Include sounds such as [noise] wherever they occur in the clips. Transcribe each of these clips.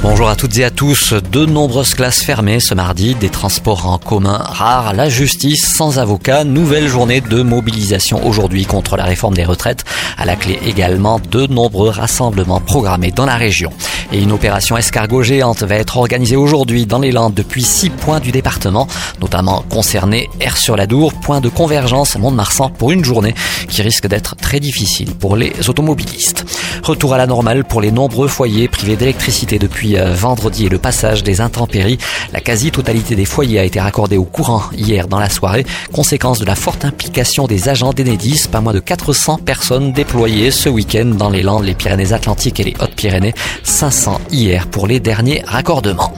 Bonjour à toutes et à tous. De nombreuses classes fermées ce mardi, des transports en commun rares, la justice sans avocat, nouvelle journée de mobilisation aujourd'hui contre la réforme des retraites. À la clé également de nombreux rassemblements programmés dans la région. Et une opération escargot géante va être organisée aujourd'hui dans les Landes depuis six points du département, notamment concernés Air-sur-la-Dour, point de convergence Mont-de-Marsan pour une journée qui risque d'être très difficile pour les automobilistes. Retour à la normale pour les nombreux foyers privés d'électricité depuis euh, vendredi et le passage des intempéries. La quasi-totalité des foyers a été raccordée au courant hier dans la soirée, conséquence de la forte implication des agents d'Enedis, pas moins de 400 personnes déployées ce week-end dans les Landes, les Pyrénées-Atlantiques et les Hautes-Pyrénées, 500 hier pour les derniers raccordements.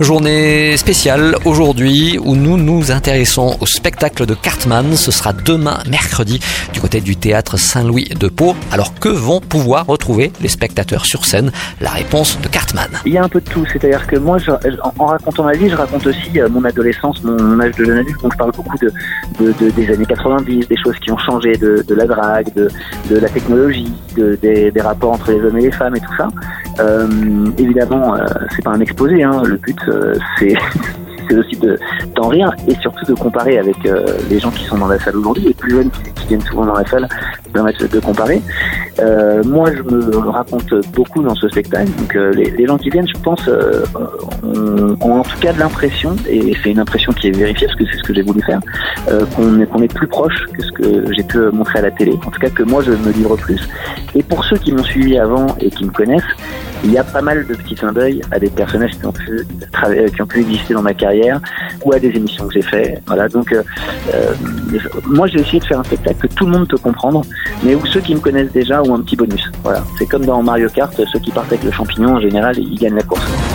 Journée spéciale aujourd'hui où nous nous intéressons au spectacle de Cartman. Ce sera demain mercredi du côté du théâtre Saint-Louis de Pau. Alors que vont pouvoir retrouver les spectateurs sur scène? La réponse de Cartman. Il y a un peu de tout, c'est-à-dire que moi, en racontant ma vie, je raconte aussi euh, mon adolescence, mon, âge de jeune adulte, donc je parle beaucoup de, de, des années 90, des choses qui ont changé, de, la drague, de, la technologie, des, des, rapports entre les hommes et les femmes et tout ça. Euh, évidemment, euh, c'est pas un exposé, hein. le but euh, [laughs] c'est aussi de d'en rire et surtout de comparer avec euh, les gens qui sont dans la salle aujourd'hui, les plus jeunes qui, viennent souvent dans la salle, permettre de comparer. Euh, moi, je me raconte beaucoup dans ce spectacle. Donc, les, gens qui viennent, je pense, ont, en tout cas de l'impression, et c'est une impression qui est vérifiée parce que c'est ce que j'ai voulu faire, qu'on est, plus proche que ce que j'ai pu montrer à la télé. En tout cas, que moi, je me livre plus. Et pour ceux qui m'ont suivi avant et qui me connaissent, il y a pas mal de petits clins d'œil à des personnages qui ont pu qui ont pu exister dans ma carrière ou à des émissions que j'ai fait. Voilà, donc euh, euh, moi j'ai essayé de faire un spectacle que tout le monde peut comprendre, mais où ceux qui me connaissent déjà ont un petit bonus. Voilà, c'est comme dans Mario Kart, ceux qui partent avec le champignon en général ils gagnent la course.